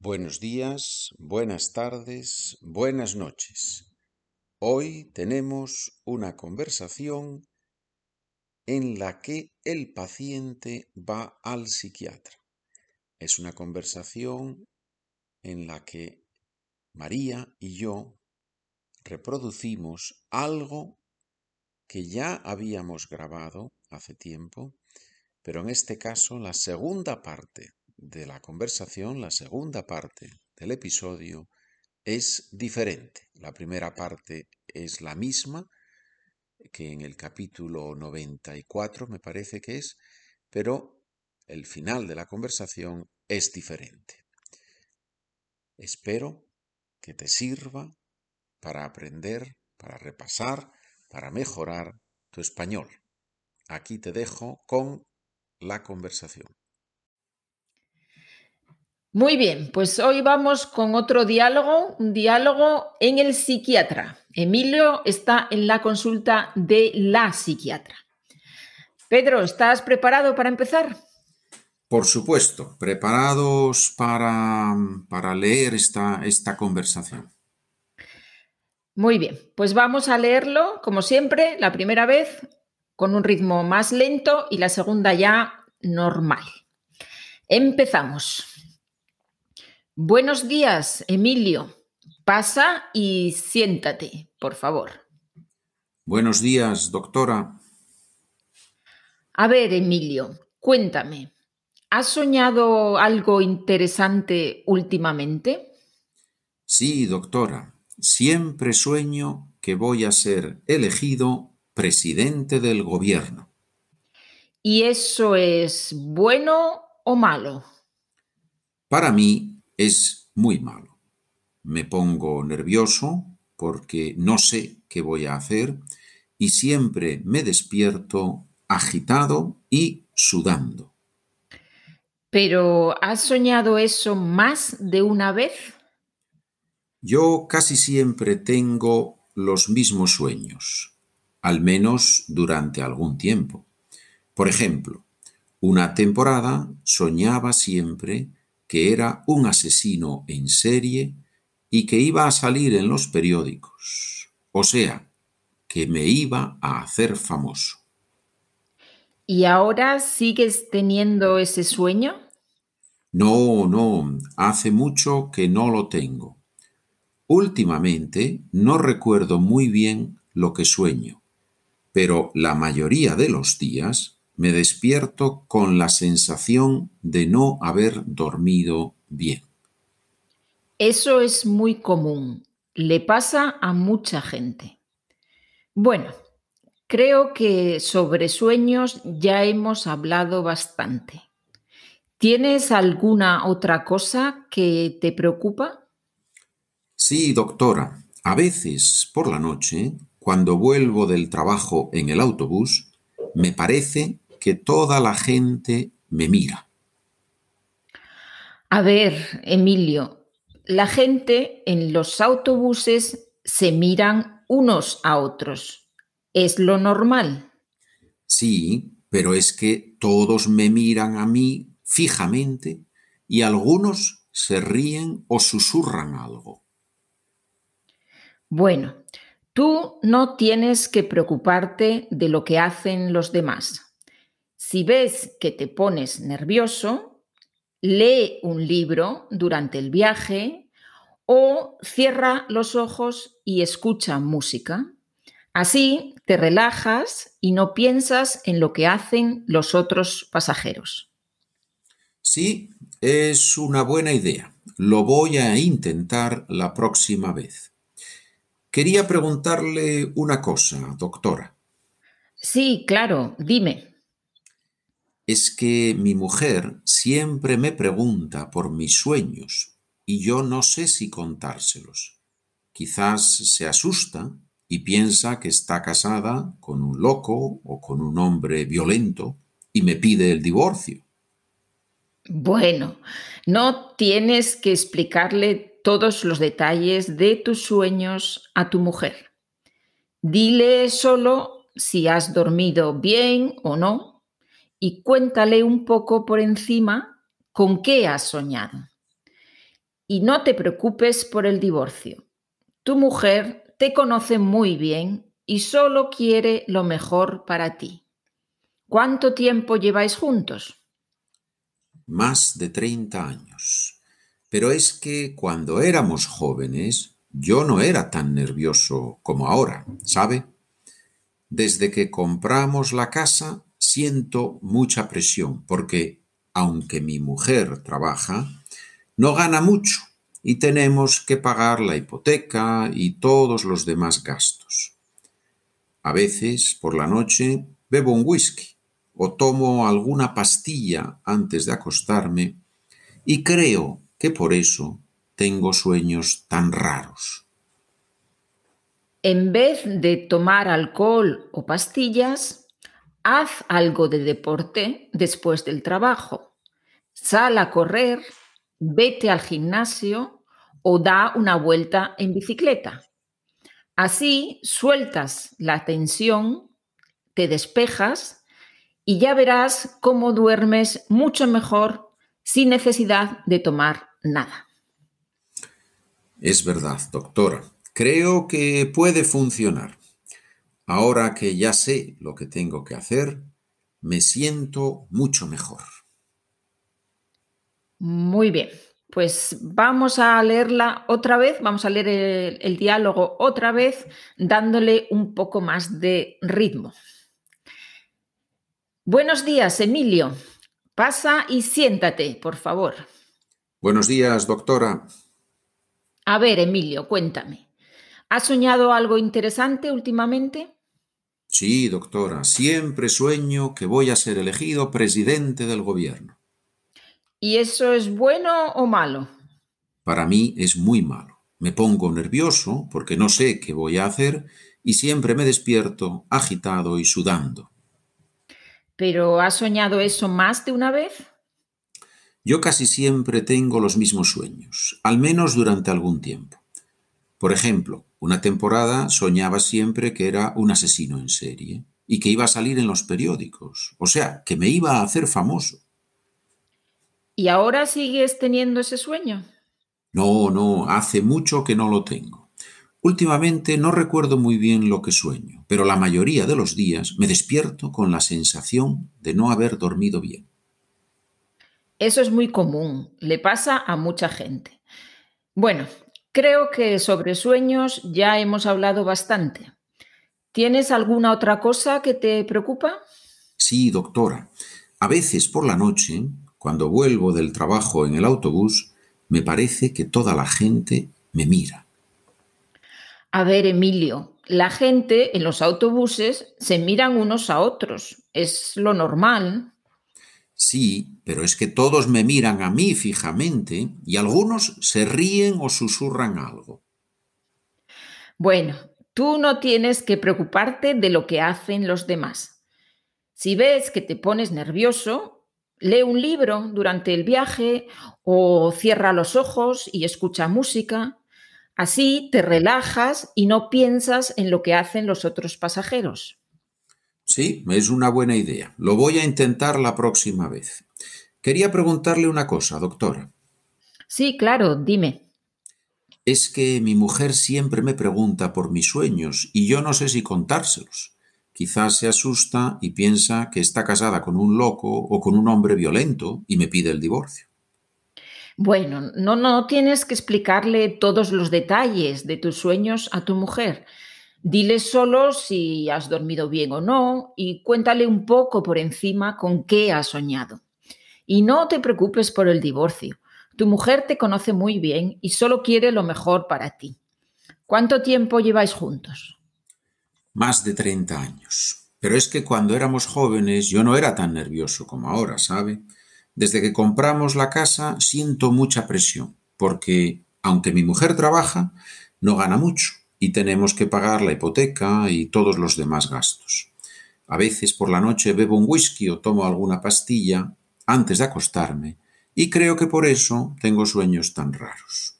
Buenos días, buenas tardes, buenas noches. Hoy tenemos una conversación en la que el paciente va al psiquiatra. Es una conversación en la que María y yo reproducimos algo que ya habíamos grabado hace tiempo, pero en este caso la segunda parte de la conversación, la segunda parte del episodio, es diferente. La primera parte es la misma que en el capítulo 94, me parece que es, pero el final de la conversación es diferente. Espero que te sirva para aprender, para repasar, para mejorar tu español. Aquí te dejo con la conversación. Muy bien, pues hoy vamos con otro diálogo, un diálogo en el psiquiatra. Emilio está en la consulta de la psiquiatra. Pedro, ¿estás preparado para empezar? Por supuesto, preparados para, para leer esta, esta conversación. Muy bien, pues vamos a leerlo, como siempre, la primera vez con un ritmo más lento y la segunda ya normal. Empezamos. Buenos días, Emilio. Pasa y siéntate, por favor. Buenos días, doctora. A ver, Emilio, cuéntame. ¿Has soñado algo interesante últimamente? Sí, doctora. Siempre sueño que voy a ser elegido presidente del gobierno. ¿Y eso es bueno o malo? Para mí es muy malo. Me pongo nervioso porque no sé qué voy a hacer y siempre me despierto agitado y sudando. ¿Pero has soñado eso más de una vez? Yo casi siempre tengo los mismos sueños, al menos durante algún tiempo. Por ejemplo, una temporada soñaba siempre que era un asesino en serie y que iba a salir en los periódicos. O sea, que me iba a hacer famoso. ¿Y ahora sigues teniendo ese sueño? No, no, hace mucho que no lo tengo. Últimamente no recuerdo muy bien lo que sueño, pero la mayoría de los días me despierto con la sensación de no haber dormido bien. Eso es muy común. Le pasa a mucha gente. Bueno, creo que sobre sueños ya hemos hablado bastante. ¿Tienes alguna otra cosa que te preocupa? Sí, doctora. A veces, por la noche, cuando vuelvo del trabajo en el autobús, me parece que toda la gente me mira. A ver, Emilio, la gente en los autobuses se miran unos a otros. ¿Es lo normal? Sí, pero es que todos me miran a mí fijamente y algunos se ríen o susurran algo. Bueno, tú no tienes que preocuparte de lo que hacen los demás. Si ves que te pones nervioso, lee un libro durante el viaje o cierra los ojos y escucha música. Así te relajas y no piensas en lo que hacen los otros pasajeros. Sí, es una buena idea. Lo voy a intentar la próxima vez. Quería preguntarle una cosa, doctora. Sí, claro, dime es que mi mujer siempre me pregunta por mis sueños y yo no sé si contárselos. Quizás se asusta y piensa que está casada con un loco o con un hombre violento y me pide el divorcio. Bueno, no tienes que explicarle todos los detalles de tus sueños a tu mujer. Dile solo si has dormido bien o no y cuéntale un poco por encima con qué has soñado. Y no te preocupes por el divorcio. Tu mujer te conoce muy bien y solo quiere lo mejor para ti. ¿Cuánto tiempo lleváis juntos? Más de 30 años. Pero es que cuando éramos jóvenes yo no era tan nervioso como ahora, ¿sabe? Desde que compramos la casa siento mucha presión porque, aunque mi mujer trabaja, no gana mucho y tenemos que pagar la hipoteca y todos los demás gastos. A veces, por la noche, bebo un whisky o tomo alguna pastilla antes de acostarme y creo que por eso tengo sueños tan raros. En vez de tomar alcohol o pastillas, haz algo de deporte después del trabajo. Sal a correr, vete al gimnasio o da una vuelta en bicicleta. Así sueltas la tensión, te despejas y ya verás cómo duermes mucho mejor sin necesidad de tomar nada. Es verdad, doctora. Creo que puede funcionar. Ahora que ya sé lo que tengo que hacer, me siento mucho mejor. Muy bien, pues vamos a leerla otra vez, vamos a leer el, el, diálogo otra vez, dándole un poco más de ritmo. Buenos días, Emilio. Pasa y siéntate, por favor. Buenos días, doctora. A ver, Emilio, cuéntame. ¿Has soñado algo interesante últimamente? Sí, doctora, siempre sueño que voy a ser elegido presidente del gobierno. ¿Y eso es bueno o malo? Para mí es muy malo. Me pongo nervioso porque no sé qué voy a hacer y siempre me despierto agitado y sudando. ¿Pero has soñado eso más de una vez? Yo casi siempre tengo los mismos sueños, al menos durante algún tiempo. Por ejemplo, una temporada soñaba siempre que era un asesino en serie y que iba a salir en los periódicos, o sea, que me iba a hacer famoso. ¿Y ahora sigues teniendo ese sueño? No, no, hace mucho que no lo tengo. Últimamente no recuerdo muy bien lo que sueño, pero la mayoría de los días me despierto con la sensación de no haber dormido bien. Eso es muy común, le pasa a mucha gente. Bueno, Creo que sobre sueños ya hemos hablado bastante. ¿Tienes alguna otra cosa que te preocupa? Sí, doctora. A veces por la noche, cuando vuelvo del trabajo en el autobús, me parece que toda la gente me mira. A ver, Emilio, la gente en los autobuses se miran unos a otros. Es lo normal. Sí, pero es que todos me miran a mí fijamente y algunos se ríen o susurran algo. Bueno, tú no tienes que preocuparte de lo que hacen los demás. Si ves que te pones nervioso, lee un libro durante el viaje o cierra los ojos y escucha música. Así te relajas y no piensas en lo que hacen los otros pasajeros. Sí, es una buena idea. Lo voy a intentar la próxima vez. Quería preguntarle una cosa, doctora. Sí, claro, dime. Es que mi mujer siempre me pregunta por mis sueños y yo no sé si contárselos. Quizás se asusta y piensa que está casada con un loco o con un hombre violento y me pide el divorcio. Bueno, no, no tienes que explicarle todos los detalles de tus sueños a tu mujer. Dile solo si has dormido bien o no y cuéntale un poco por encima con qué has soñado. Y no te preocupes por el divorcio. Tu mujer te conoce muy bien y solo quiere lo mejor para ti. ¿Cuánto tiempo lleváis juntos? Más de 30 años. Pero es que cuando éramos jóvenes yo no era tan nervioso como ahora, ¿sabe? Desde que compramos la casa siento mucha presión, porque aunque mi mujer trabaja, no gana mucho y tenemos que pagar la hipoteca y todos los demás gastos. A veces por la noche bebo un whisky o tomo alguna pastilla antes de acostarme y creo que por eso tengo sueños tan raros.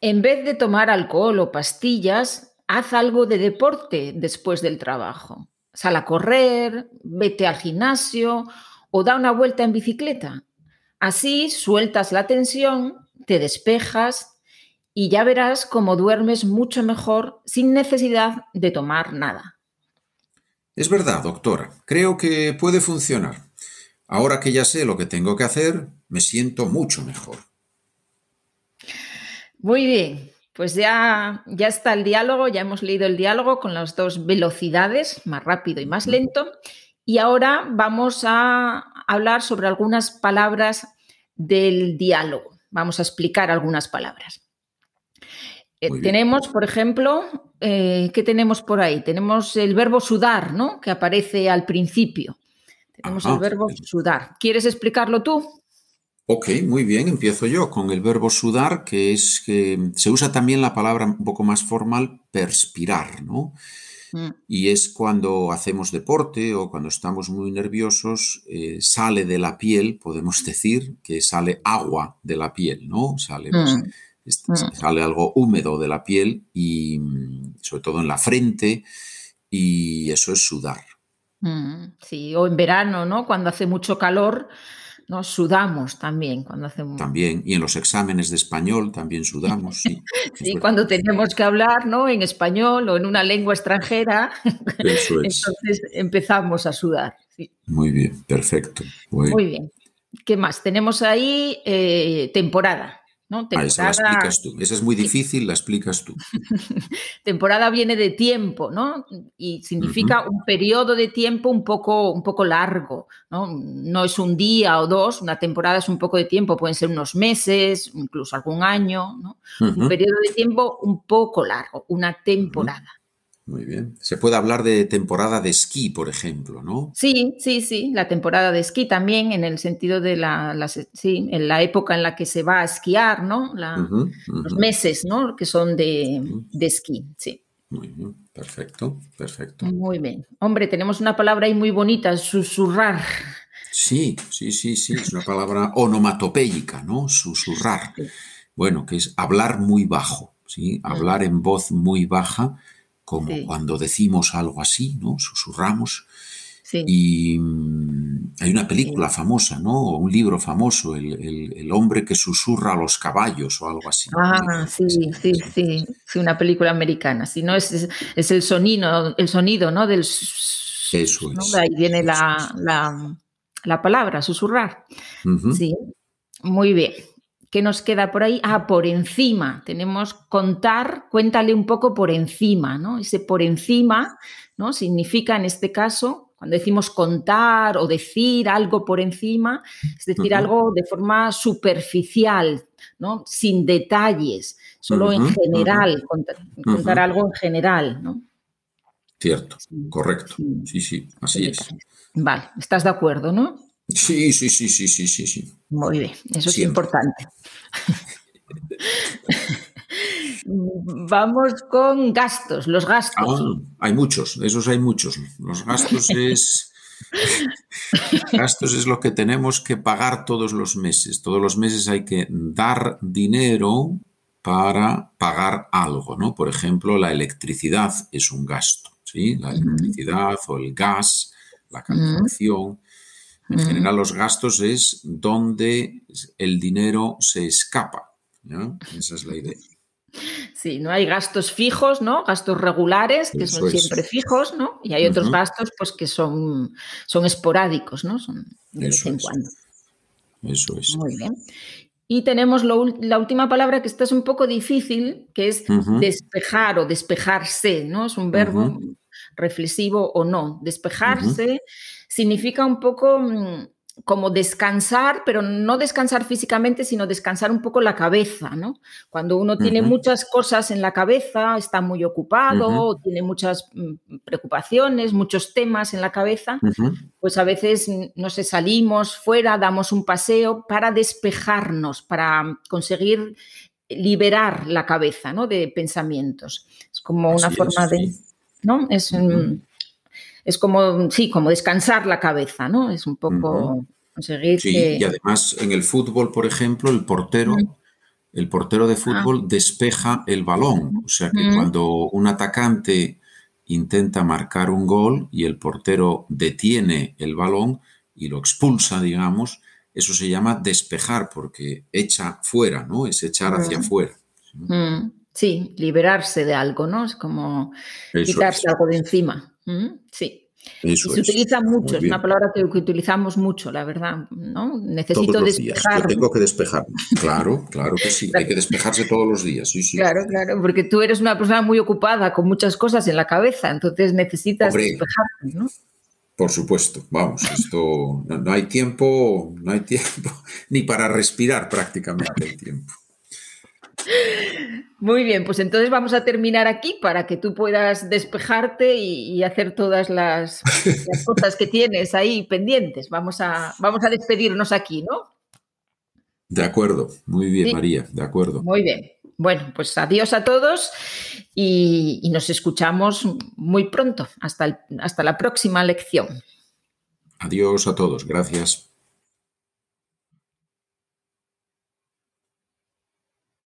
En vez de tomar alcohol o pastillas, haz algo de deporte después del trabajo. Sal a correr, vete al gimnasio o da una vuelta en bicicleta. Así sueltas la tensión, te despejas y ya verás cómo duermes mucho mejor sin necesidad de tomar nada. Es verdad, doctora. Creo que puede funcionar. Ahora que ya sé lo que tengo que hacer, me siento mucho mejor. Muy bien, pues ya, ya está el diálogo, ya hemos leído el diálogo con las dos velocidades, más rápido y más lento. Y ahora vamos a hablar sobre algunas palabras del diálogo. Vamos a explicar algunas palabras. Eh, tenemos, por ejemplo, eh, ¿qué tenemos por ahí? Tenemos el verbo sudar, ¿no? Que aparece al principio. Tenemos el verbo sudar. ¿Quieres explicarlo tú? Ok, muy bien, empiezo yo con el verbo sudar, que es que se usa también la palabra un poco más formal, perspirar, ¿no? Mm. Y es cuando hacemos deporte o cuando estamos muy nerviosos, eh, sale de la piel, podemos decir, que sale agua de la piel, ¿no? Sale, pues, mm. Sale algo húmedo de la piel y sobre todo en la frente y eso es sudar. Sí, o en verano, ¿no? Cuando hace mucho calor, ¿no? Sudamos también cuando hacemos. También, y en los exámenes de español también sudamos, sí. sí, cuando tenemos que hablar, ¿no? En español o en una lengua extranjera, Eso es. entonces empezamos a sudar. Muy bien, perfecto. Muy bien. ¿Qué más? Tenemos ahí eh, temporada. ¿No? Temporada... esa la explicas tú. Esa es muy difícil, la explicas tú. temporada viene de tiempo, ¿no? Y significa un periodo de tiempo un poco, un poco largo, ¿no? No es un día o dos, una temporada es un poco de tiempo, pueden ser unos meses, incluso algún año, ¿no? Un periodo de tiempo un poco largo, una temporada. Muy bien. Se puede hablar de temporada de esquí, por ejemplo, ¿no? Sí, sí, sí. La temporada de esquí también, en el sentido de la, sí, en la época en la que se va a esquiar, ¿no? Los meses, ¿no? Que son de, esquí, sí. Muy bien, perfecto, perfecto. Muy bien. Hombre, tenemos una palabra ahí muy bonita, susurrar. Sí, sí, sí, sí. Es una palabra onomatopéyica, ¿no? Susurrar. Bueno, que es hablar muy bajo, ¿sí? Hablar en voz muy baja como cuando decimos algo así, ¿no? Susurramos. Y mm, hay una película famosa, ¿no? O un libro famoso, el, hombre que susurra a los caballos o algo así. Ah, sí, sí, sí, sí, una película americana. Si no, es, es, el sonido, el sonido, ¿no? Del Eso es. ahí viene la, la, palabra, susurrar. Sí, muy bien. ¿Qué nos queda por ahí? Ah, por encima. Tenemos contar, cuéntale un poco por encima, ¿no? Ese por encima, ¿no? Significa en este caso, cuando decimos contar o decir algo por encima, es decir, algo de forma superficial, ¿no? Sin detalles, solo en general, contar, algo en general, ¿no? Cierto, correcto. Sí, sí, así es. Vale, ¿estás de acuerdo, no? Sí, sí, sí, sí, sí, sí, sí. Muy bien, eso es importante. Vamos con gastos, los gastos. Ah, hay muchos, esos hay muchos. Los gastos es. gastos es lo que tenemos que pagar todos los meses. Todos los meses hay que dar dinero para pagar algo, ¿no? Por ejemplo, la electricidad es un gasto, ¿sí? La electricidad o el gas, la calefacción. En general, los gastos es donde el dinero se escapa. Esa es la idea. Sí, no hay gastos fijos, ¿no? Gastos regulares, que son siempre fijos, ¿no? Y hay otros gastos, pues, que son, son esporádicos, ¿no? Son de vez en cuando. Eso es. Muy bien. Y tenemos la última palabra que esta es un poco difícil, que es despejar o despejarse, ¿no? Es un verbo reflexivo o no. Despejarse significa un poco mm, como descansar, pero no descansar físicamente, sino descansar un poco la cabeza, ¿no? Cuando uno tiene muchas cosas en la cabeza, está muy ocupado, tiene muchas mm, preocupaciones, muchos temas en la cabeza, pues a veces, mm, no sé, salimos fuera, damos un paseo para despejarnos, para conseguir liberar la cabeza, ¿no? De pensamientos. Es como una forma de... ¿no? Es, es como, sí, como descansar la cabeza, ¿no? Es un poco conseguir sí, y además en el fútbol, por ejemplo, el portero, el portero de ah. fútbol despeja el balón. O sea que cuando un atacante intenta marcar un gol y el portero detiene el balón y lo expulsa, digamos, eso se llama despejar, porque echa fuera, ¿no? Es echar hacia afuera. Mm, sí, liberarse de algo, ¿no? Es como quitarse algo de encima. Mm, sí. Eso se utiliza mucho, es una palabra que, utilizamos mucho, la verdad, ¿no? Necesito despejar. tengo que despejarme. Claro, claro que sí. Hay que despejarse todos los días. Sí, sí. Claro, claro, porque tú eres una persona muy ocupada con muchas cosas en la cabeza, entonces necesitas despejarte, ¿no? Por supuesto, vamos, esto no, hay tiempo, no hay tiempo ni para respirar prácticamente el tiempo. Muy bien, pues entonces vamos a terminar aquí para que tú puedas despejarte y, hacer todas las, cosas que tienes ahí pendientes. Vamos a, vamos a despedirnos aquí, ¿no? De acuerdo, muy bien, María, de acuerdo. Muy bien. Bueno, pues adiós a todos y, nos escuchamos muy pronto. Hasta, hasta la próxima lección. Adiós a todos, gracias.